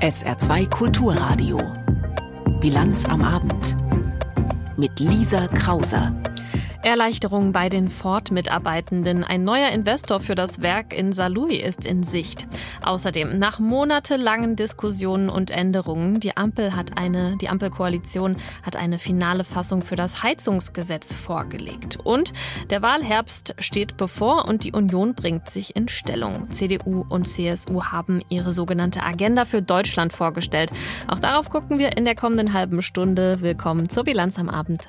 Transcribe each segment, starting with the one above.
SR2 Kulturradio. Bilanz am Abend. Mit Lisa Krauser. Erleichterung bei den Ford-Mitarbeitenden. Ein neuer Investor für das Werk in Saarlouis ist in Sicht. Außerdem, nach monatelangen Diskussionen und Änderungen, die Ampel hat eine, die Ampelkoalition hat eine finale Fassung für das Heizungsgesetz vorgelegt. Und der Wahlherbst steht bevor und die Union bringt sich in Stellung. CDU und CSU haben ihre sogenannte Agenda für Deutschland vorgestellt. Auch darauf gucken wir in der kommenden halben Stunde. Willkommen zur Bilanz am Abend.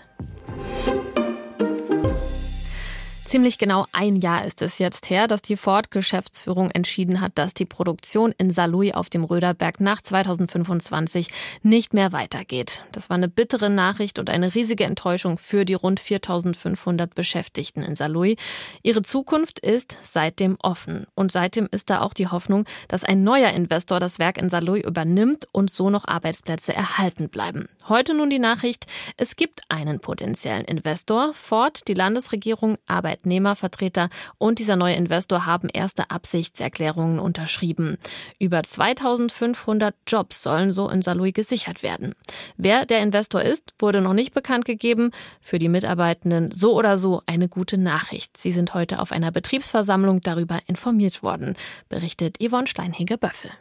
Ziemlich genau ein Jahr ist es jetzt her, dass die Ford-Geschäftsführung entschieden hat, dass die Produktion in Saarlouis auf dem Röderberg nach 2025 nicht mehr weitergeht. Das war eine bittere Nachricht und eine riesige Enttäuschung für die rund 4500 Beschäftigten in Saarlouis. Ihre Zukunft ist seitdem offen. Und seitdem ist da auch die Hoffnung, dass ein neuer Investor das Werk in Saarlouis übernimmt und so noch Arbeitsplätze erhalten bleiben. Heute nun die Nachricht, es gibt einen potenziellen Investor. Ford, die Landesregierung, arbeitet Arbeitnehmervertreter und dieser neue Investor haben erste Absichtserklärungen unterschrieben. Über 2500 Jobs sollen so in Saarlouis gesichert werden. Wer der Investor ist, wurde noch nicht bekannt gegeben. Für die Mitarbeitenden so oder so eine gute Nachricht. Sie sind heute auf einer Betriebsversammlung darüber informiert worden, berichtet Yvonne Steinhege-Böffel.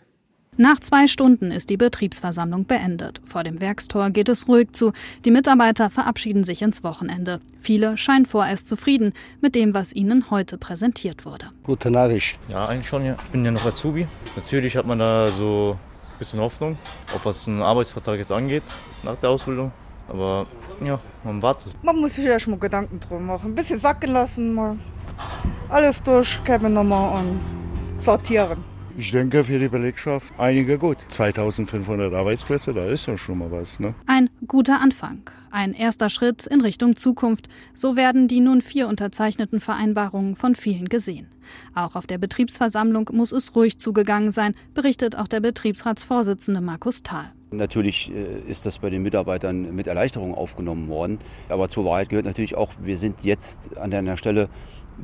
Nach zwei Stunden ist die Betriebsversammlung beendet. Vor dem Werkstor geht es ruhig zu. Die Mitarbeiter verabschieden sich ins Wochenende. Viele scheinen vorerst zufrieden mit dem, was ihnen heute präsentiert wurde. Gute Nachricht. Ja, eigentlich schon. Ja. Ich bin ja noch Azubi. Natürlich hat man da so ein bisschen Hoffnung, auch was einen Arbeitsvertrag jetzt angeht, nach der Ausbildung. Aber ja, man wartet. Man muss sich erst mal Gedanken drum machen. Ein bisschen sacken lassen, mal alles durchkämmen nochmal und sortieren. Ich denke für die Belegschaft einige gut. 2500 Arbeitsplätze, da ist ja schon mal was. Ne? Ein guter Anfang. Ein erster Schritt in Richtung Zukunft. So werden die nun vier unterzeichneten Vereinbarungen von vielen gesehen. Auch auf der Betriebsversammlung muss es ruhig zugegangen sein, berichtet auch der Betriebsratsvorsitzende Markus Thal. Natürlich äh, ist das bei den Mitarbeitern mit Erleichterung aufgenommen worden. Aber zur Wahrheit gehört natürlich auch, wir sind jetzt an einer Stelle,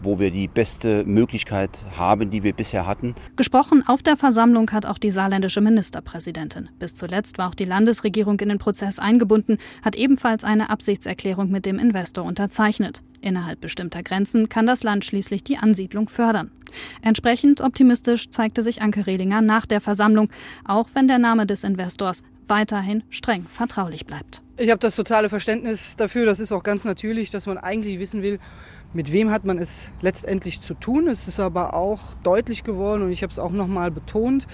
wo wir die beste Möglichkeit haben, die wir bisher hatten. Gesprochen auf der Versammlung hat auch die saarländische Ministerpräsidentin. Bis zuletzt war auch die Landesregierung in den Prozess eingebunden, hat ebenfalls eine Absichtserklärung mit dem Investor unterzeichnet. Innerhalb bestimmter Grenzen kann das Land schließlich die Ansiedlung fördern. Entsprechend optimistisch zeigte sich Anke Rehlinger nach der Versammlung, auch wenn der Name des Investors weiterhin streng vertraulich bleibt. Ich habe das totale Verständnis dafür. Das ist auch ganz natürlich, dass man eigentlich wissen will, mit wem hat man es letztendlich zu tun. Es ist aber auch deutlich geworden und ich habe es auch noch mal betont,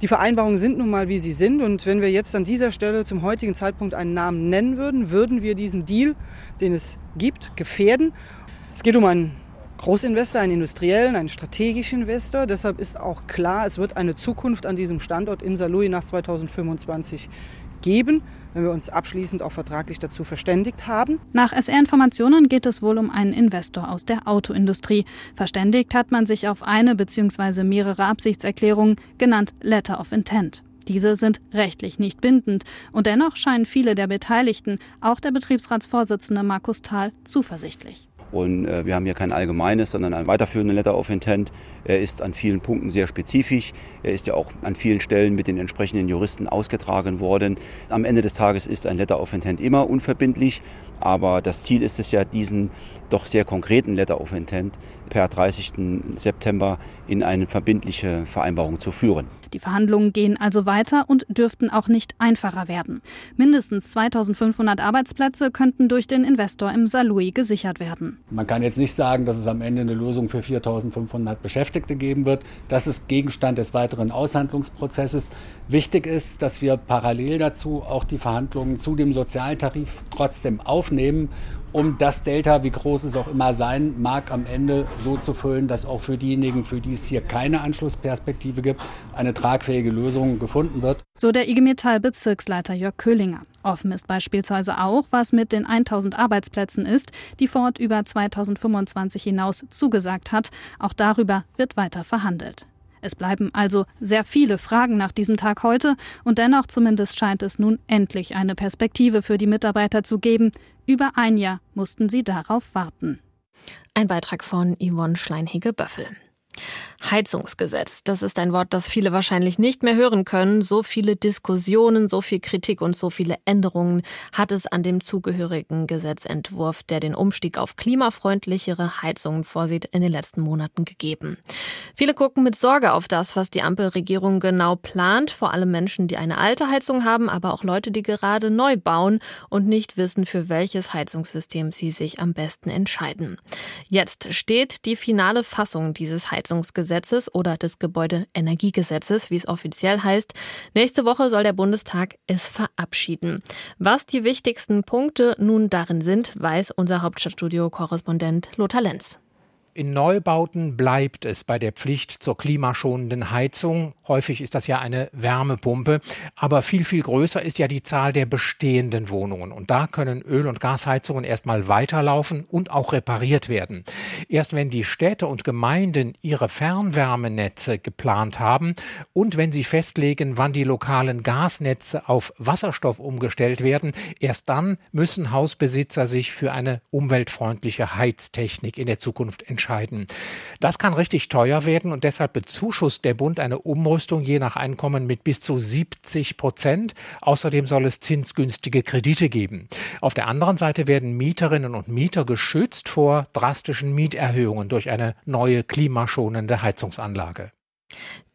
die Vereinbarungen sind nun mal, wie sie sind. Und wenn wir jetzt an dieser Stelle zum heutigen Zeitpunkt einen Namen nennen würden, würden wir diesen Deal, den es gibt, gefährden. Es geht um einen Großinvestor, einen industriellen, einen strategischen Investor. Deshalb ist auch klar, es wird eine Zukunft an diesem Standort in Saarlouis nach 2025 geben wenn wir uns abschließend auch vertraglich dazu verständigt haben. Nach SR-Informationen geht es wohl um einen Investor aus der Autoindustrie. Verständigt hat man sich auf eine bzw. mehrere Absichtserklärungen, genannt Letter of Intent. Diese sind rechtlich nicht bindend und dennoch scheinen viele der Beteiligten, auch der Betriebsratsvorsitzende Markus Thal, zuversichtlich. Und äh, wir haben hier kein allgemeines, sondern ein weiterführenden Letter of Intent. Er ist an vielen Punkten sehr spezifisch. Er ist ja auch an vielen Stellen mit den entsprechenden Juristen ausgetragen worden. Am Ende des Tages ist ein Letter of Intent immer unverbindlich. Aber das Ziel ist es ja, diesen doch sehr konkreten Letter of Intent per 30. September in eine verbindliche Vereinbarung zu führen. Die Verhandlungen gehen also weiter und dürften auch nicht einfacher werden. Mindestens 2500 Arbeitsplätze könnten durch den Investor im Saarlouis gesichert werden. Man kann jetzt nicht sagen, dass es am Ende eine Lösung für 4500 Beschäftigte geben wird. Das ist Gegenstand des weiteren Aushandlungsprozesses. Wichtig ist, dass wir parallel dazu auch die Verhandlungen zu dem Sozialtarif trotzdem aufnehmen um das Delta, wie groß es auch immer sein mag, am Ende so zu füllen, dass auch für diejenigen, für die es hier keine Anschlussperspektive gibt, eine tragfähige Lösung gefunden wird. So der IG Metall Bezirksleiter Jörg Köhlinger. Offen ist beispielsweise auch, was mit den 1000 Arbeitsplätzen ist, die Ford über 2025 hinaus zugesagt hat. Auch darüber wird weiter verhandelt. Es bleiben also sehr viele Fragen nach diesem Tag heute und dennoch zumindest scheint es nun endlich eine Perspektive für die Mitarbeiter zu geben. Über ein Jahr mussten sie darauf warten. Ein Beitrag von Yvonne Schleinhege-Böffel. Heizungsgesetz. Das ist ein Wort, das viele wahrscheinlich nicht mehr hören können. So viele Diskussionen, so viel Kritik und so viele Änderungen hat es an dem zugehörigen Gesetzentwurf, der den Umstieg auf klimafreundlichere Heizungen vorsieht, in den letzten Monaten gegeben. Viele gucken mit Sorge auf das, was die Ampelregierung genau plant. Vor allem Menschen, die eine alte Heizung haben, aber auch Leute, die gerade neu bauen und nicht wissen, für welches Heizungssystem sie sich am besten entscheiden. Jetzt steht die finale Fassung dieses Heizungsgesetzes oder des Gebäudeenergiegesetzes, wie es offiziell heißt. Nächste Woche soll der Bundestag es verabschieden. Was die wichtigsten Punkte nun darin sind, weiß unser Hauptstadtstudio-Korrespondent Lothar Lenz. In Neubauten bleibt es bei der Pflicht zur klimaschonenden Heizung. Häufig ist das ja eine Wärmepumpe. Aber viel, viel größer ist ja die Zahl der bestehenden Wohnungen. Und da können Öl- und Gasheizungen erstmal weiterlaufen und auch repariert werden. Erst wenn die Städte und Gemeinden ihre Fernwärmenetze geplant haben und wenn sie festlegen, wann die lokalen Gasnetze auf Wasserstoff umgestellt werden, erst dann müssen Hausbesitzer sich für eine umweltfreundliche Heiztechnik in der Zukunft entscheiden entscheiden. Das kann richtig teuer werden und deshalb bezuschusst der Bund eine Umrüstung je nach Einkommen mit bis zu 70 Prozent. Außerdem soll es zinsgünstige Kredite geben. Auf der anderen Seite werden Mieterinnen und Mieter geschützt vor drastischen Mieterhöhungen durch eine neue klimaschonende Heizungsanlage.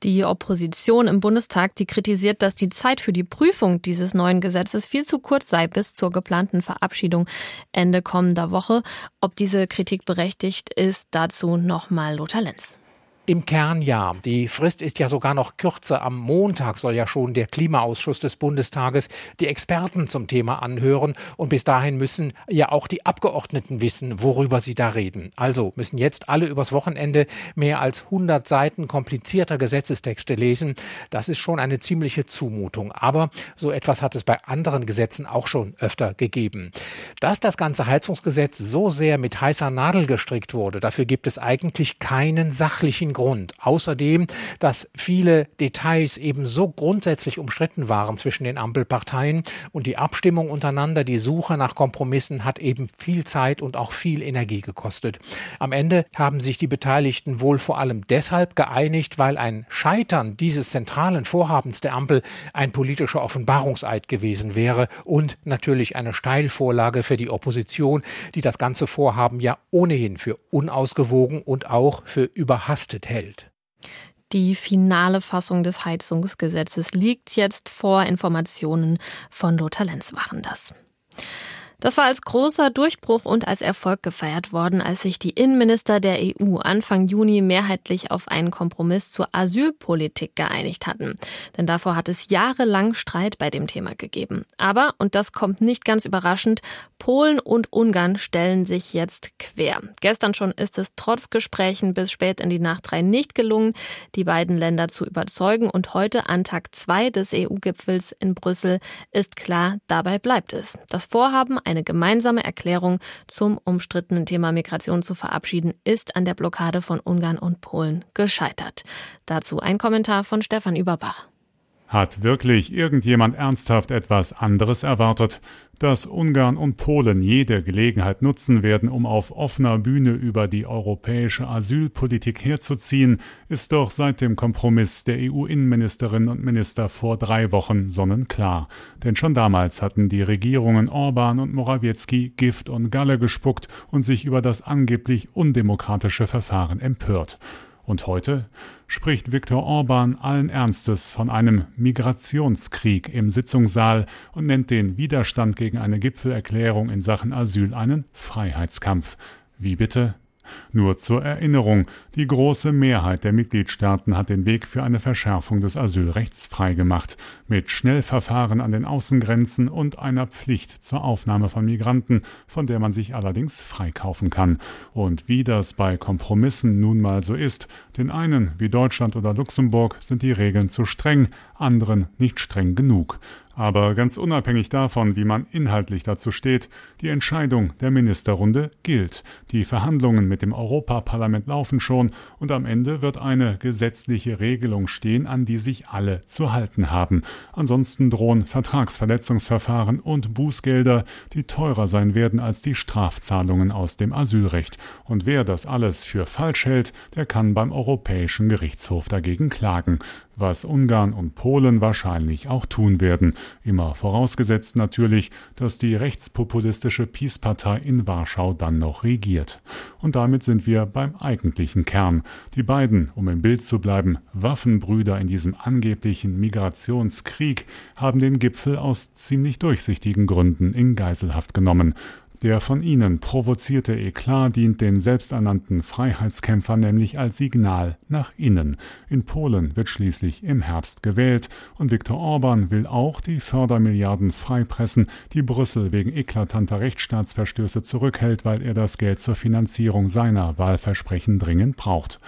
Die Opposition im Bundestag, die kritisiert, dass die Zeit für die Prüfung dieses neuen Gesetzes viel zu kurz sei bis zur geplanten Verabschiedung Ende kommender Woche. Ob diese Kritik berechtigt ist, dazu nochmal Lothar Lenz. Im Kern ja. Die Frist ist ja sogar noch kürzer. Am Montag soll ja schon der Klimaausschuss des Bundestages die Experten zum Thema anhören. Und bis dahin müssen ja auch die Abgeordneten wissen, worüber sie da reden. Also müssen jetzt alle übers Wochenende mehr als 100 Seiten komplizierter Gesetzestexte lesen. Das ist schon eine ziemliche Zumutung. Aber so etwas hat es bei anderen Gesetzen auch schon öfter gegeben. Dass das ganze Heizungsgesetz so sehr mit heißer Nadel gestrickt wurde, dafür gibt es eigentlich keinen sachlichen Grund. Außerdem, dass viele Details eben so grundsätzlich umstritten waren zwischen den Ampelparteien und die Abstimmung untereinander, die Suche nach Kompromissen hat eben viel Zeit und auch viel Energie gekostet. Am Ende haben sich die Beteiligten wohl vor allem deshalb geeinigt, weil ein Scheitern dieses zentralen Vorhabens der Ampel ein politischer Offenbarungseid gewesen wäre und natürlich eine Steilvorlage für die Opposition, die das ganze Vorhaben ja ohnehin für unausgewogen und auch für überhastet hält. Die finale Fassung des Heizungsgesetzes liegt jetzt vor. Informationen von Lothar Lenz waren das. Das war als großer Durchbruch und als Erfolg gefeiert worden, als sich die Innenminister der EU Anfang Juni mehrheitlich auf einen Kompromiss zur Asylpolitik geeinigt hatten. Denn davor hat es jahrelang Streit bei dem Thema gegeben. Aber, und das kommt nicht ganz überraschend, Polen und Ungarn stellen sich jetzt quer. Gestern schon ist es trotz Gesprächen bis spät in die Nacht rein nicht gelungen, die beiden Länder zu überzeugen. Und heute an Tag zwei des EU-Gipfels in Brüssel ist klar, dabei bleibt es. Das Vorhaben, eine gemeinsame Erklärung zum umstrittenen Thema Migration zu verabschieden, ist an der Blockade von Ungarn und Polen gescheitert. Dazu ein Kommentar von Stefan Überbach. Hat wirklich irgendjemand ernsthaft etwas anderes erwartet? Dass Ungarn und Polen jede Gelegenheit nutzen werden, um auf offener Bühne über die europäische Asylpolitik herzuziehen, ist doch seit dem Kompromiss der EU-Innenministerinnen und Minister vor drei Wochen sonnenklar. Denn schon damals hatten die Regierungen Orban und Morawiecki Gift und Galle gespuckt und sich über das angeblich undemokratische Verfahren empört. Und heute spricht Viktor Orban allen Ernstes von einem Migrationskrieg im Sitzungssaal und nennt den Widerstand gegen eine Gipfelerklärung in Sachen Asyl einen Freiheitskampf. Wie bitte? Nur zur Erinnerung, die große Mehrheit der Mitgliedstaaten hat den Weg für eine Verschärfung des Asylrechts freigemacht, mit Schnellverfahren an den Außengrenzen und einer Pflicht zur Aufnahme von Migranten, von der man sich allerdings freikaufen kann. Und wie das bei Kompromissen nun mal so ist, den einen, wie Deutschland oder Luxemburg, sind die Regeln zu streng, anderen nicht streng genug. Aber ganz unabhängig davon, wie man inhaltlich dazu steht, die Entscheidung der Ministerrunde gilt. Die Verhandlungen mit dem Europaparlament laufen schon und am Ende wird eine gesetzliche Regelung stehen, an die sich alle zu halten haben. Ansonsten drohen Vertragsverletzungsverfahren und Bußgelder, die teurer sein werden als die Strafzahlungen aus dem Asylrecht. Und wer das alles für falsch hält, der kann beim Europäischen Gerichtshof dagegen klagen was Ungarn und Polen wahrscheinlich auch tun werden, immer vorausgesetzt natürlich, dass die rechtspopulistische Peace-Partei in Warschau dann noch regiert. Und damit sind wir beim eigentlichen Kern. Die beiden, um im Bild zu bleiben, Waffenbrüder in diesem angeblichen Migrationskrieg haben den Gipfel aus ziemlich durchsichtigen Gründen in Geiselhaft genommen. Der von ihnen provozierte Eklat dient den selbsternannten Freiheitskämpfern nämlich als Signal nach innen. In Polen wird schließlich im Herbst gewählt und Viktor Orban will auch die Fördermilliarden freipressen, die Brüssel wegen eklatanter Rechtsstaatsverstöße zurückhält, weil er das Geld zur Finanzierung seiner Wahlversprechen dringend braucht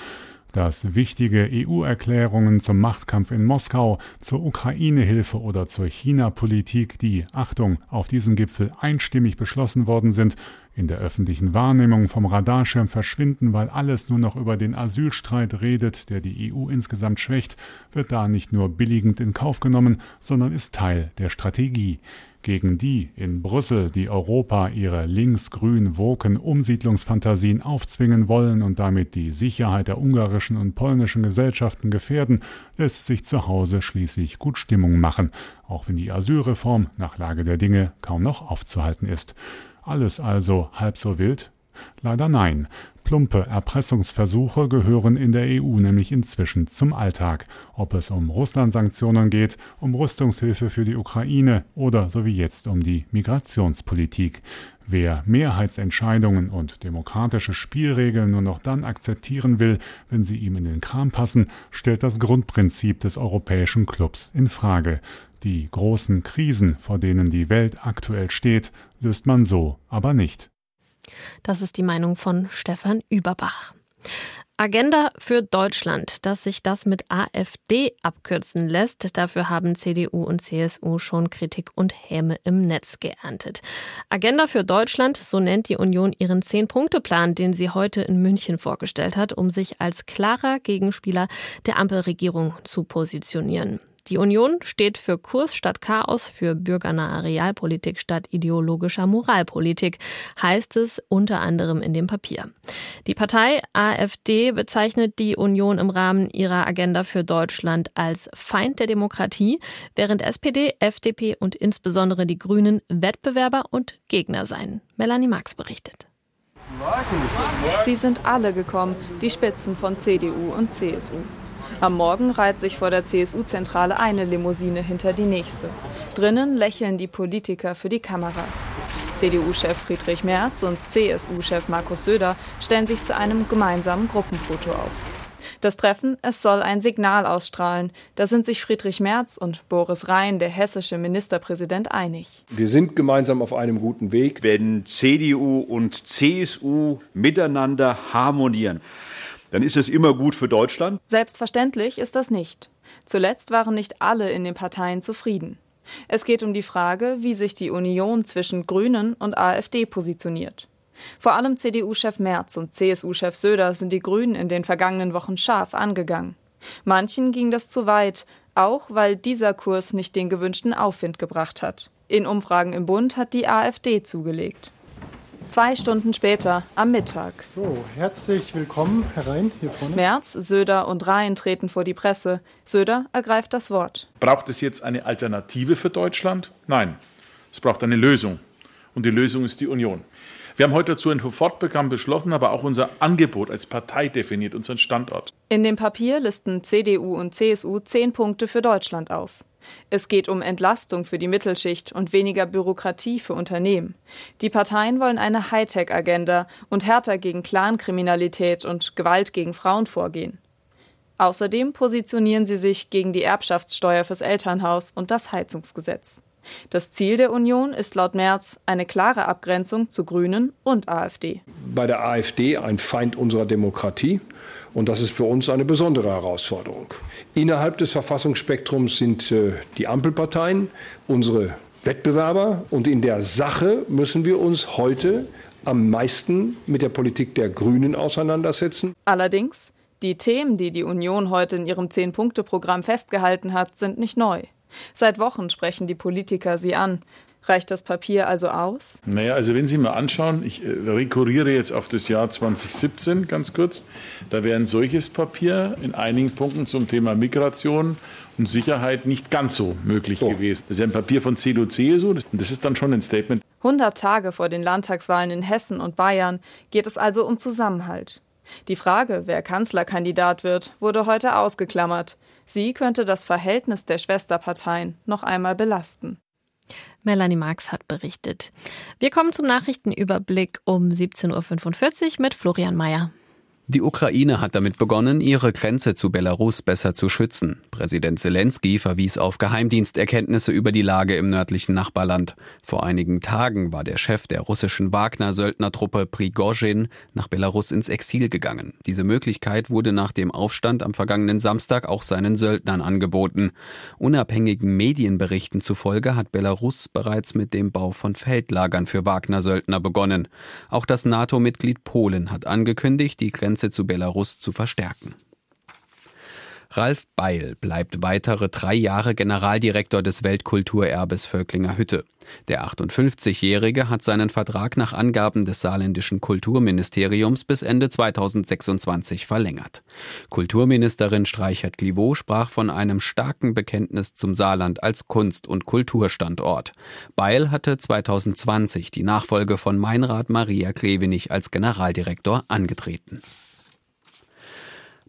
dass wichtige EU-Erklärungen zum Machtkampf in Moskau, zur Ukraine-Hilfe oder zur China-Politik, die, Achtung, auf diesem Gipfel einstimmig beschlossen worden sind, in der öffentlichen Wahrnehmung vom Radarschirm verschwinden, weil alles nur noch über den Asylstreit redet, der die EU insgesamt schwächt, wird da nicht nur billigend in Kauf genommen, sondern ist Teil der Strategie gegen die in Brüssel, die Europa ihre links-grün woken Umsiedlungsfantasien aufzwingen wollen und damit die Sicherheit der ungarischen und polnischen Gesellschaften gefährden, lässt sich zu Hause schließlich gut Stimmung machen, auch wenn die Asylreform nach Lage der Dinge kaum noch aufzuhalten ist. Alles also halb so wild? Leider nein. Plumpe Erpressungsversuche gehören in der EU nämlich inzwischen zum Alltag. Ob es um Russland-Sanktionen geht, um Rüstungshilfe für die Ukraine oder so wie jetzt um die Migrationspolitik. Wer Mehrheitsentscheidungen und demokratische Spielregeln nur noch dann akzeptieren will, wenn sie ihm in den Kram passen, stellt das Grundprinzip des europäischen Clubs in Frage. Die großen Krisen, vor denen die Welt aktuell steht, löst man so aber nicht. Das ist die Meinung von Stefan Überbach. Agenda für Deutschland, dass sich das mit AfD abkürzen lässt. Dafür haben CDU und CSU schon Kritik und Häme im Netz geerntet. Agenda für Deutschland, so nennt die Union ihren Zehn-Punkte-Plan, den sie heute in München vorgestellt hat, um sich als klarer Gegenspieler der Ampelregierung zu positionieren. Die Union steht für Kurs statt Chaos, für bürgernahe Realpolitik statt ideologischer Moralpolitik, heißt es unter anderem in dem Papier. Die Partei AfD bezeichnet die Union im Rahmen ihrer Agenda für Deutschland als Feind der Demokratie, während SPD, FDP und insbesondere die Grünen Wettbewerber und Gegner seien. Melanie Marx berichtet. Sie sind alle gekommen, die Spitzen von CDU und CSU. Am Morgen reiht sich vor der CSU-Zentrale eine Limousine hinter die nächste. Drinnen lächeln die Politiker für die Kameras. CDU-Chef Friedrich Merz und CSU-Chef Markus Söder stellen sich zu einem gemeinsamen Gruppenfoto auf. Das Treffen, es soll ein Signal ausstrahlen. Da sind sich Friedrich Merz und Boris Rhein, der hessische Ministerpräsident, einig. Wir sind gemeinsam auf einem guten Weg. Wenn CDU und CSU miteinander harmonieren, dann ist es immer gut für Deutschland. Selbstverständlich ist das nicht. Zuletzt waren nicht alle in den Parteien zufrieden. Es geht um die Frage, wie sich die Union zwischen Grünen und AfD positioniert. Vor allem CDU-Chef Merz und CSU-Chef Söder sind die Grünen in den vergangenen Wochen scharf angegangen. Manchen ging das zu weit, auch weil dieser Kurs nicht den gewünschten Aufwind gebracht hat. In Umfragen im Bund hat die AfD zugelegt. Zwei Stunden später, am Mittag. So, herzlich willkommen herein hier vorne. Merz, Söder und Rhein treten vor die Presse. Söder ergreift das Wort. Braucht es jetzt eine Alternative für Deutschland? Nein, es braucht eine Lösung. Und die Lösung ist die Union. Wir haben heute dazu ein Sofortprogramm beschlossen, aber auch unser Angebot als Partei definiert unseren Standort. In dem Papier listen CDU und CSU zehn Punkte für Deutschland auf. Es geht um Entlastung für die Mittelschicht und weniger Bürokratie für Unternehmen. Die Parteien wollen eine Hightech-Agenda und härter gegen Clankriminalität und Gewalt gegen Frauen vorgehen. Außerdem positionieren sie sich gegen die Erbschaftssteuer fürs Elternhaus und das Heizungsgesetz. Das Ziel der Union ist laut Merz eine klare Abgrenzung zu Grünen und AfD. Bei der AfD ein Feind unserer Demokratie. Und das ist für uns eine besondere Herausforderung. Innerhalb des Verfassungsspektrums sind äh, die Ampelparteien unsere Wettbewerber. Und in der Sache müssen wir uns heute am meisten mit der Politik der Grünen auseinandersetzen. Allerdings, die Themen, die die Union heute in ihrem Zehn-Punkte-Programm festgehalten hat, sind nicht neu. Seit Wochen sprechen die Politiker sie an. Reicht das Papier also aus? Naja, also wenn Sie mal anschauen, ich äh, rekurriere jetzt auf das Jahr 2017 ganz kurz, da wäre ein solches Papier in einigen Punkten zum Thema Migration und Sicherheit nicht ganz so möglich so. gewesen. Das ist ein Papier von CDU, CSU und das ist dann schon ein Statement. 100 Tage vor den Landtagswahlen in Hessen und Bayern geht es also um Zusammenhalt. Die Frage, wer Kanzlerkandidat wird, wurde heute ausgeklammert. Sie könnte das Verhältnis der Schwesterparteien noch einmal belasten. Melanie Marx hat berichtet. Wir kommen zum Nachrichtenüberblick um 17.45 Uhr mit Florian Mayer. Die Ukraine hat damit begonnen, ihre Grenze zu Belarus besser zu schützen. Präsident Zelensky verwies auf Geheimdiensterkenntnisse über die Lage im nördlichen Nachbarland. Vor einigen Tagen war der Chef der russischen Wagner-Söldnertruppe Prigozhin nach Belarus ins Exil gegangen. Diese Möglichkeit wurde nach dem Aufstand am vergangenen Samstag auch seinen Söldnern angeboten. Unabhängigen Medienberichten zufolge hat Belarus bereits mit dem Bau von Feldlagern für Wagner-Söldner begonnen. Auch das NATO-Mitglied Polen hat angekündigt, die Grenze Grenze zu Belarus zu verstärken. Ralf Beil bleibt weitere drei Jahre Generaldirektor des Weltkulturerbes Völklinger Hütte. Der 58-Jährige hat seinen Vertrag nach Angaben des saarländischen Kulturministeriums bis Ende 2026 verlängert. Kulturministerin Streichert-Clivaux sprach von einem starken Bekenntnis zum Saarland als Kunst- und Kulturstandort. Beil hatte 2020 die Nachfolge von Meinrad Maria Klevenich als Generaldirektor angetreten.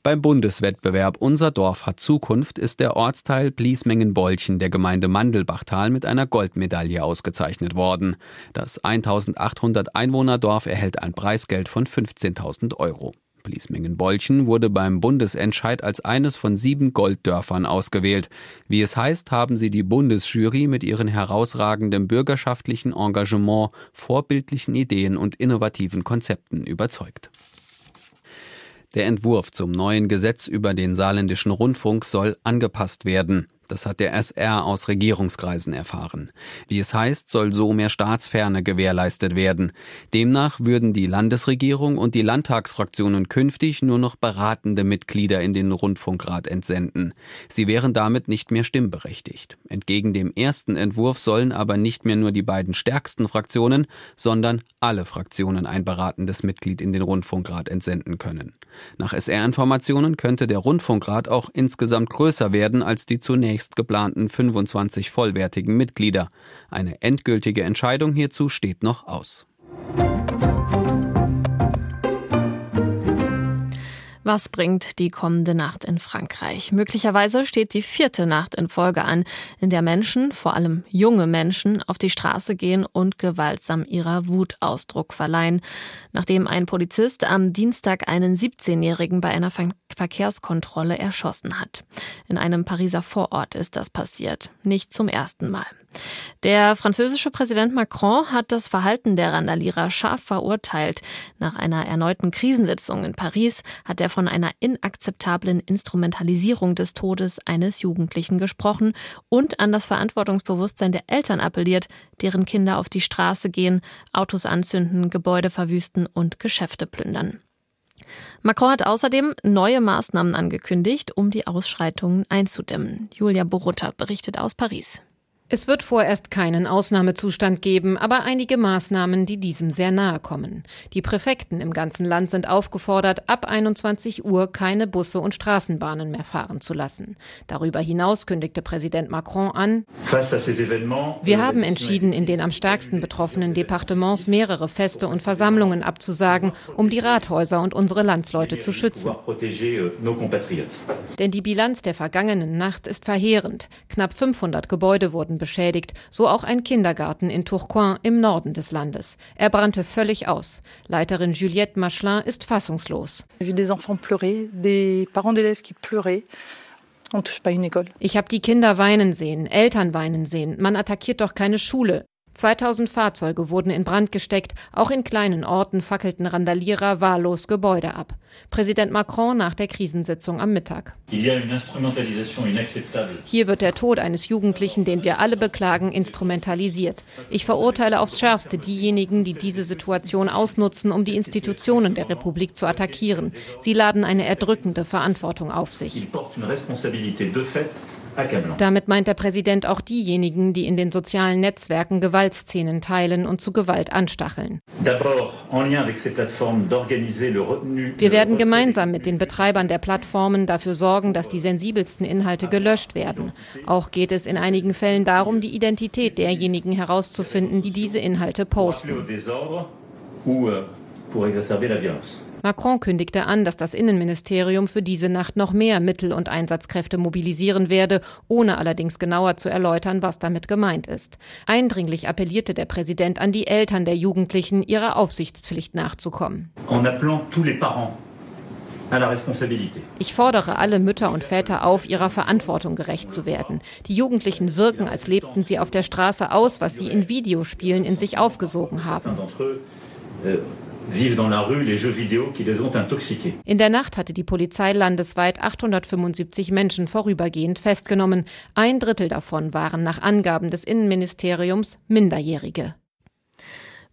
Beim Bundeswettbewerb Unser Dorf hat Zukunft ist der Ortsteil Bliesmengen-Bolchen der Gemeinde Mandelbachtal mit einer Goldmedaille ausgezeichnet worden. Das 1800 Einwohner-Dorf erhält ein Preisgeld von 15.000 Euro. Bliesmengen-Bolchen wurde beim Bundesentscheid als eines von sieben Golddörfern ausgewählt. Wie es heißt, haben sie die Bundesjury mit ihren herausragenden bürgerschaftlichen Engagement, vorbildlichen Ideen und innovativen Konzepten überzeugt. Der Entwurf zum neuen Gesetz über den saarländischen Rundfunk soll angepasst werden. Das hat der SR aus Regierungskreisen erfahren. Wie es heißt, soll so mehr Staatsferne gewährleistet werden. Demnach würden die Landesregierung und die Landtagsfraktionen künftig nur noch beratende Mitglieder in den Rundfunkrat entsenden. Sie wären damit nicht mehr stimmberechtigt. Entgegen dem ersten Entwurf sollen aber nicht mehr nur die beiden stärksten Fraktionen, sondern alle Fraktionen ein beratendes Mitglied in den Rundfunkrat entsenden können. Nach SR-Informationen könnte der Rundfunkrat auch insgesamt größer werden als die zunächst zunächst geplanten 25 vollwertigen Mitglieder. Eine endgültige Entscheidung hierzu steht noch aus. Was bringt die kommende Nacht in Frankreich? Möglicherweise steht die vierte Nacht in Folge an, in der Menschen, vor allem junge Menschen, auf die Straße gehen und gewaltsam ihrer Wut Ausdruck verleihen. Nachdem ein Polizist am Dienstag einen 17-Jährigen bei einer Verkehrskontrolle erschossen hat. In einem Pariser Vorort ist das passiert. Nicht zum ersten Mal. Der französische Präsident Macron hat das Verhalten der Randalierer scharf verurteilt. Nach einer erneuten Krisensitzung in Paris hat er von einer inakzeptablen Instrumentalisierung des Todes eines Jugendlichen gesprochen und an das Verantwortungsbewusstsein der Eltern appelliert, deren Kinder auf die Straße gehen, Autos anzünden, Gebäude verwüsten und Geschäfte plündern. Macron hat außerdem neue Maßnahmen angekündigt, um die Ausschreitungen einzudämmen. Julia Borutta berichtet aus Paris. Es wird vorerst keinen Ausnahmezustand geben, aber einige Maßnahmen, die diesem sehr nahe kommen. Die Präfekten im ganzen Land sind aufgefordert, ab 21 Uhr keine Busse und Straßenbahnen mehr fahren zu lassen. Darüber hinaus kündigte Präsident Macron an, wir haben entschieden, in den am stärksten betroffenen Departements mehrere Feste und Versammlungen abzusagen, um die Rathäuser und unsere Landsleute zu schützen. Denn die Bilanz der vergangenen Nacht ist verheerend. Knapp 500 Gebäude wurden beschädigt, so auch ein Kindergarten in Tourcoing im Norden des Landes. Er brannte völlig aus. Leiterin Juliette Machelin ist fassungslos. Ich habe die Kinder weinen sehen, Eltern weinen sehen. Man attackiert doch keine Schule. 2000 Fahrzeuge wurden in Brand gesteckt, auch in kleinen Orten fackelten Randalierer wahllos Gebäude ab. Präsident Macron nach der Krisensitzung am Mittag. Hier wird der Tod eines Jugendlichen, den wir alle beklagen, instrumentalisiert. Ich verurteile aufs schärfste diejenigen, die diese Situation ausnutzen, um die Institutionen der Republik zu attackieren. Sie laden eine erdrückende Verantwortung auf sich. Damit meint der Präsident auch diejenigen, die in den sozialen Netzwerken Gewaltszenen teilen und zu Gewalt anstacheln. Wir werden gemeinsam mit den Betreibern der Plattformen dafür sorgen, dass die sensibelsten Inhalte gelöscht werden. Auch geht es in einigen Fällen darum, die Identität derjenigen herauszufinden, die diese Inhalte posten. Macron kündigte an, dass das Innenministerium für diese Nacht noch mehr Mittel und Einsatzkräfte mobilisieren werde, ohne allerdings genauer zu erläutern, was damit gemeint ist. Eindringlich appellierte der Präsident an die Eltern der Jugendlichen, ihrer Aufsichtspflicht nachzukommen. Ich fordere alle Mütter und Väter auf, ihrer Verantwortung gerecht zu werden. Die Jugendlichen wirken, als lebten sie auf der Straße aus, was sie in Videospielen in sich aufgesogen haben. In der Nacht hatte die Polizei landesweit 875 Menschen vorübergehend festgenommen. Ein Drittel davon waren nach Angaben des Innenministeriums Minderjährige.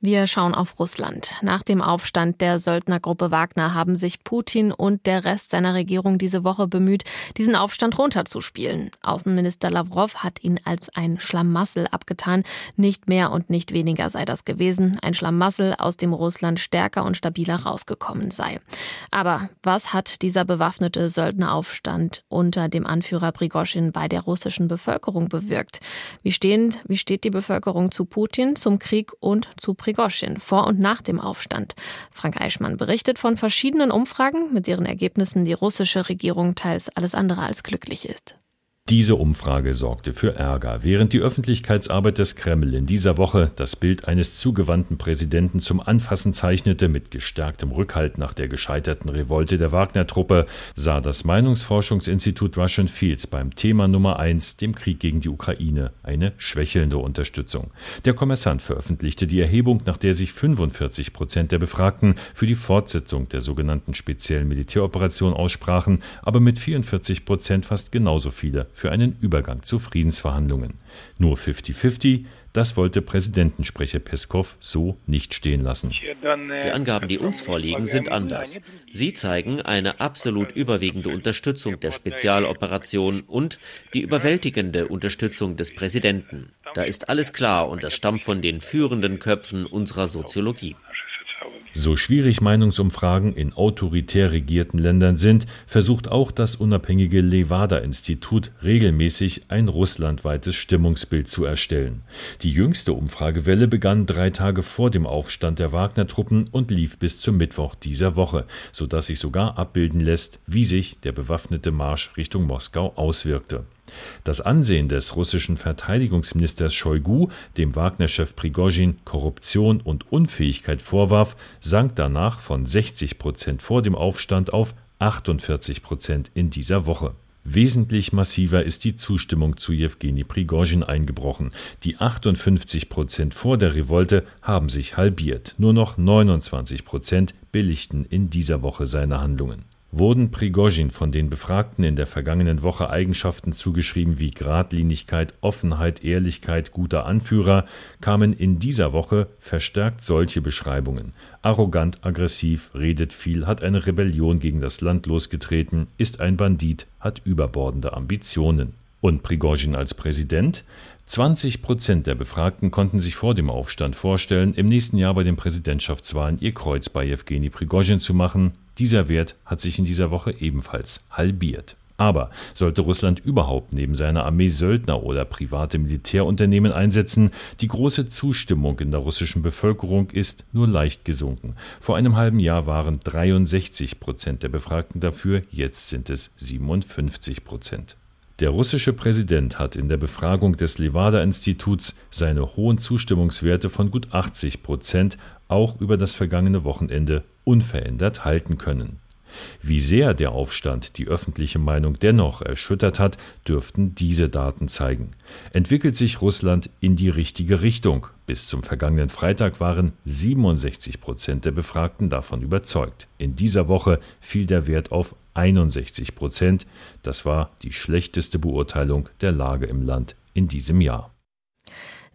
Wir schauen auf Russland. Nach dem Aufstand der Söldnergruppe Wagner haben sich Putin und der Rest seiner Regierung diese Woche bemüht, diesen Aufstand runterzuspielen. Außenminister Lavrov hat ihn als ein Schlamassel abgetan. Nicht mehr und nicht weniger sei das gewesen. Ein Schlamassel, aus dem Russland stärker und stabiler rausgekommen sei. Aber was hat dieser bewaffnete Söldneraufstand unter dem Anführer Prigoschin bei der russischen Bevölkerung bewirkt? Wie, stehen, wie steht die Bevölkerung zu Putin, zum Krieg und zu Prigoschin? Prigoschin vor und nach dem Aufstand. Frank Eichmann berichtet von verschiedenen Umfragen, mit deren Ergebnissen die russische Regierung teils alles andere als glücklich ist. Diese Umfrage sorgte für Ärger, während die Öffentlichkeitsarbeit des Kreml in dieser Woche das Bild eines zugewandten Präsidenten zum Anfassen zeichnete mit gestärktem Rückhalt nach der gescheiterten Revolte der Wagner-Truppe, sah das Meinungsforschungsinstitut Russian Fields beim Thema Nummer eins, dem Krieg gegen die Ukraine, eine schwächelnde Unterstützung. Der Kommersant veröffentlichte die Erhebung, nach der sich 45 Prozent der Befragten für die Fortsetzung der sogenannten speziellen Militäroperation aussprachen, aber mit 44 Prozent fast genauso viele für einen Übergang zu Friedensverhandlungen. Nur 50-50, das wollte Präsidentensprecher Peskov so nicht stehen lassen. Die Angaben, die uns vorliegen, sind anders. Sie zeigen eine absolut überwiegende Unterstützung der Spezialoperation und die überwältigende Unterstützung des Präsidenten. Da ist alles klar und das stammt von den führenden Köpfen unserer Soziologie. So schwierig Meinungsumfragen in autoritär regierten Ländern sind, versucht auch das unabhängige Levada-Institut regelmäßig ein russlandweites Stimmungsbild zu erstellen. Die jüngste Umfragewelle begann drei Tage vor dem Aufstand der Wagner-Truppen und lief bis zum Mittwoch dieser Woche, sodass sich sogar abbilden lässt, wie sich der bewaffnete Marsch Richtung Moskau auswirkte. Das Ansehen des russischen Verteidigungsministers Shoigu, dem Wagner-Chef Prigozhin Korruption und Unfähigkeit vorwarf, sank danach von 60 Prozent vor dem Aufstand auf 48 Prozent in dieser Woche. Wesentlich massiver ist die Zustimmung zu Jewgeni Prigozhin eingebrochen. Die 58 Prozent vor der Revolte haben sich halbiert. Nur noch 29 Prozent billigten in dieser Woche seine Handlungen wurden Prigozhin von den Befragten in der vergangenen Woche Eigenschaften zugeschrieben wie Gradlinigkeit, Offenheit, Ehrlichkeit, guter Anführer, kamen in dieser Woche verstärkt solche Beschreibungen. Arrogant, aggressiv, redet viel, hat eine Rebellion gegen das Land losgetreten, ist ein Bandit, hat überbordende Ambitionen. Und Prigozhin als Präsident? 20 Prozent der Befragten konnten sich vor dem Aufstand vorstellen, im nächsten Jahr bei den Präsidentschaftswahlen ihr Kreuz bei Jewgeni Prigozhin zu machen. Dieser Wert hat sich in dieser Woche ebenfalls halbiert. Aber sollte Russland überhaupt neben seiner Armee Söldner oder private Militärunternehmen einsetzen, die große Zustimmung in der russischen Bevölkerung ist nur leicht gesunken. Vor einem halben Jahr waren 63 Prozent der Befragten dafür, jetzt sind es 57 Prozent. Der russische Präsident hat in der Befragung des Levada-Instituts seine hohen Zustimmungswerte von gut 80 Prozent auch über das vergangene Wochenende unverändert halten können. Wie sehr der Aufstand die öffentliche Meinung dennoch erschüttert hat, dürften diese Daten zeigen. Entwickelt sich Russland in die richtige Richtung? Bis zum vergangenen Freitag waren 67 Prozent der Befragten davon überzeugt. In dieser Woche fiel der Wert auf 61 Prozent. Das war die schlechteste Beurteilung der Lage im Land in diesem Jahr.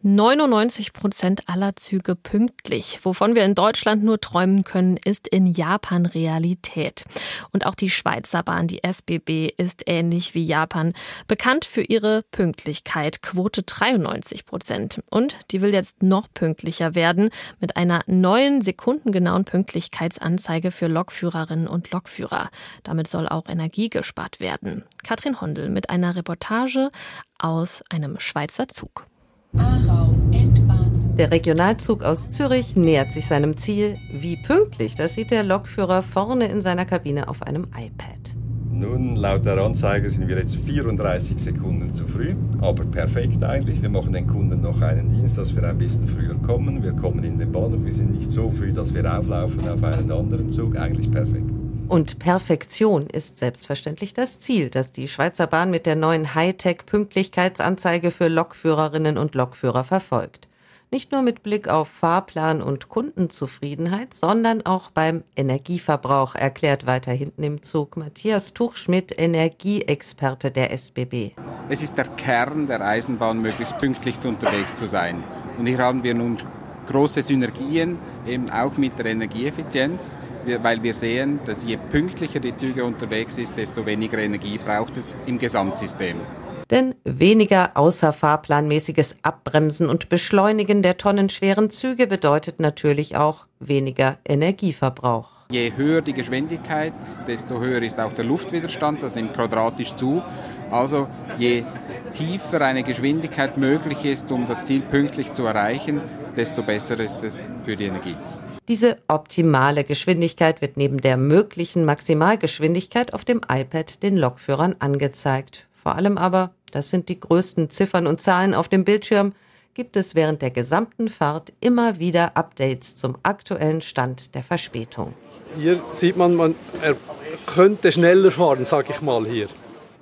99 Prozent aller Züge pünktlich. Wovon wir in Deutschland nur träumen können, ist in Japan Realität. Und auch die Schweizer Bahn, die SBB, ist ähnlich wie Japan bekannt für ihre Pünktlichkeit, Quote 93 Prozent. Und die will jetzt noch pünktlicher werden mit einer neuen sekundengenauen Pünktlichkeitsanzeige für Lokführerinnen und Lokführer. Damit soll auch Energie gespart werden. Katrin Hondel mit einer Reportage aus einem Schweizer Zug. Der Regionalzug aus Zürich nähert sich seinem Ziel. Wie pünktlich, das sieht der Lokführer vorne in seiner Kabine auf einem iPad. Nun, laut der Anzeige sind wir jetzt 34 Sekunden zu früh, aber perfekt eigentlich. Wir machen den Kunden noch einen Dienst, dass wir ein bisschen früher kommen. Wir kommen in den Bahnhof, wir sind nicht so früh, dass wir auflaufen auf einen anderen Zug. Eigentlich perfekt. Und Perfektion ist selbstverständlich das Ziel, das die Schweizer Bahn mit der neuen Hightech-Pünktlichkeitsanzeige für Lokführerinnen und Lokführer verfolgt. Nicht nur mit Blick auf Fahrplan und Kundenzufriedenheit, sondern auch beim Energieverbrauch, erklärt weiter hinten im Zug Matthias Tuchschmidt, Energieexperte der SBB. Es ist der Kern der Eisenbahn, möglichst pünktlich unterwegs zu sein. Und hier haben wir nun große Synergien, eben auch mit der Energieeffizienz, weil wir sehen, dass je pünktlicher die Züge unterwegs ist, desto weniger Energie braucht es im Gesamtsystem. Denn weniger außerfahrplanmäßiges Abbremsen und Beschleunigen der tonnenschweren Züge bedeutet natürlich auch weniger Energieverbrauch. Je höher die Geschwindigkeit, desto höher ist auch der Luftwiderstand, das nimmt quadratisch zu. Also je tiefer eine Geschwindigkeit möglich ist, um das Ziel pünktlich zu erreichen, desto besser ist es für die Energie. Diese optimale Geschwindigkeit wird neben der möglichen Maximalgeschwindigkeit auf dem iPad den Lokführern angezeigt. Vor allem aber, das sind die größten Ziffern und Zahlen auf dem Bildschirm, gibt es während der gesamten Fahrt immer wieder Updates zum aktuellen Stand der Verspätung. Hier sieht man, man er könnte schneller fahren, sag ich mal hier.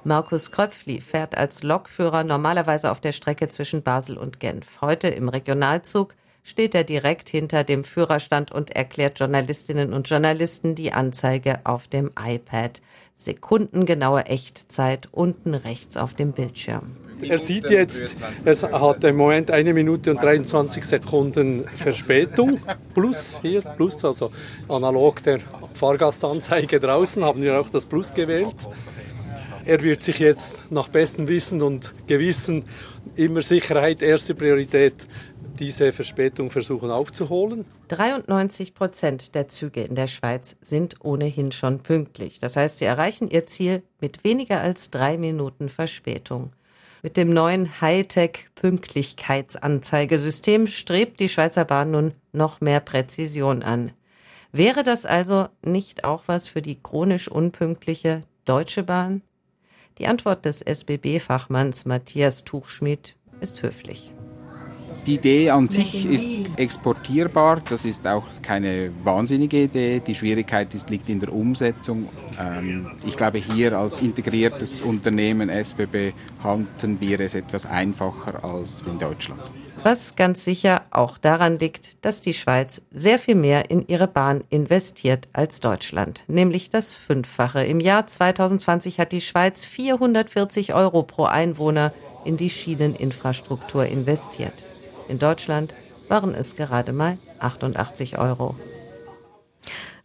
Markus Kröpfli fährt als Lokführer normalerweise auf der Strecke zwischen Basel und Genf. Heute im Regionalzug steht er direkt hinter dem Führerstand und erklärt Journalistinnen und Journalisten die Anzeige auf dem iPad. Sekundengenaue Echtzeit unten rechts auf dem Bildschirm. Er sieht jetzt, er hat im Moment eine Minute und 23 Sekunden Verspätung. Plus hier, plus, also analog der Fahrgastanzeige draußen haben wir auch das Plus gewählt. Er wird sich jetzt nach bestem Wissen und Gewissen immer Sicherheit erste Priorität diese Verspätung versuchen aufzuholen. 93 Prozent der Züge in der Schweiz sind ohnehin schon pünktlich. Das heißt, sie erreichen ihr Ziel mit weniger als drei Minuten Verspätung. Mit dem neuen Hightech-Pünktlichkeitsanzeigesystem strebt die Schweizer Bahn nun noch mehr Präzision an. Wäre das also nicht auch was für die chronisch unpünktliche Deutsche Bahn? Die Antwort des SBB-Fachmanns Matthias Tuchschmidt ist höflich. Die Idee an sich ist exportierbar, das ist auch keine wahnsinnige Idee. Die Schwierigkeit ist, liegt in der Umsetzung. Ähm, ich glaube, hier als integriertes Unternehmen SBB halten wir es etwas einfacher als in Deutschland. Was ganz sicher auch daran liegt, dass die Schweiz sehr viel mehr in ihre Bahn investiert als Deutschland, nämlich das Fünffache. Im Jahr 2020 hat die Schweiz 440 Euro pro Einwohner in die Schieneninfrastruktur investiert. In Deutschland waren es gerade mal 88 Euro.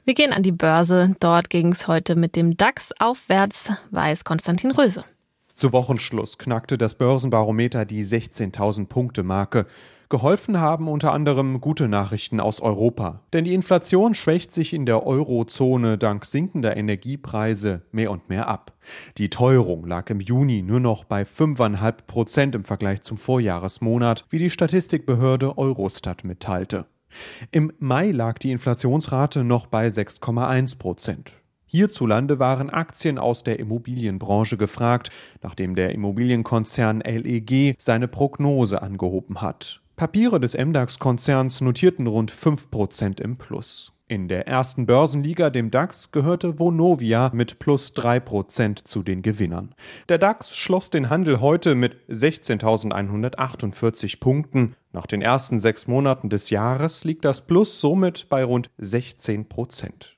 Wir gehen an die Börse. Dort ging es heute mit dem DAX aufwärts, weiß Konstantin Röse. Zu Wochenschluss knackte das Börsenbarometer die 16.000 Punkte Marke. Geholfen haben unter anderem gute Nachrichten aus Europa. Denn die Inflation schwächt sich in der Eurozone dank sinkender Energiepreise mehr und mehr ab. Die Teuerung lag im Juni nur noch bei 5,5 Prozent im Vergleich zum Vorjahresmonat, wie die Statistikbehörde Eurostat mitteilte. Im Mai lag die Inflationsrate noch bei 6,1 Prozent. Hierzulande waren Aktien aus der Immobilienbranche gefragt, nachdem der Immobilienkonzern LEG seine Prognose angehoben hat. Papiere des MDAX-Konzerns notierten rund 5% im Plus. In der ersten Börsenliga, dem DAX, gehörte Vonovia mit plus 3% zu den Gewinnern. Der DAX schloss den Handel heute mit 16.148 Punkten. Nach den ersten sechs Monaten des Jahres liegt das Plus somit bei rund 16 Prozent.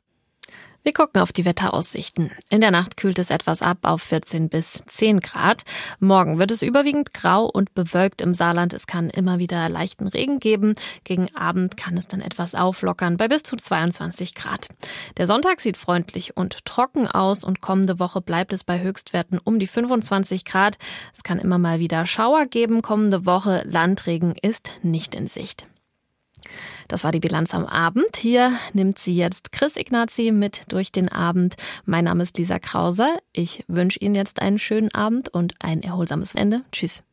Wir gucken auf die Wetteraussichten. In der Nacht kühlt es etwas ab auf 14 bis 10 Grad. Morgen wird es überwiegend grau und bewölkt im Saarland. Es kann immer wieder leichten Regen geben. Gegen Abend kann es dann etwas auflockern bei bis zu 22 Grad. Der Sonntag sieht freundlich und trocken aus und kommende Woche bleibt es bei Höchstwerten um die 25 Grad. Es kann immer mal wieder Schauer geben. Kommende Woche Landregen ist nicht in Sicht. Das war die Bilanz am Abend. Hier nimmt sie jetzt Chris Ignazi mit durch den Abend. Mein Name ist Lisa Krauser. Ich wünsche Ihnen jetzt einen schönen Abend und ein erholsames Ende. Tschüss.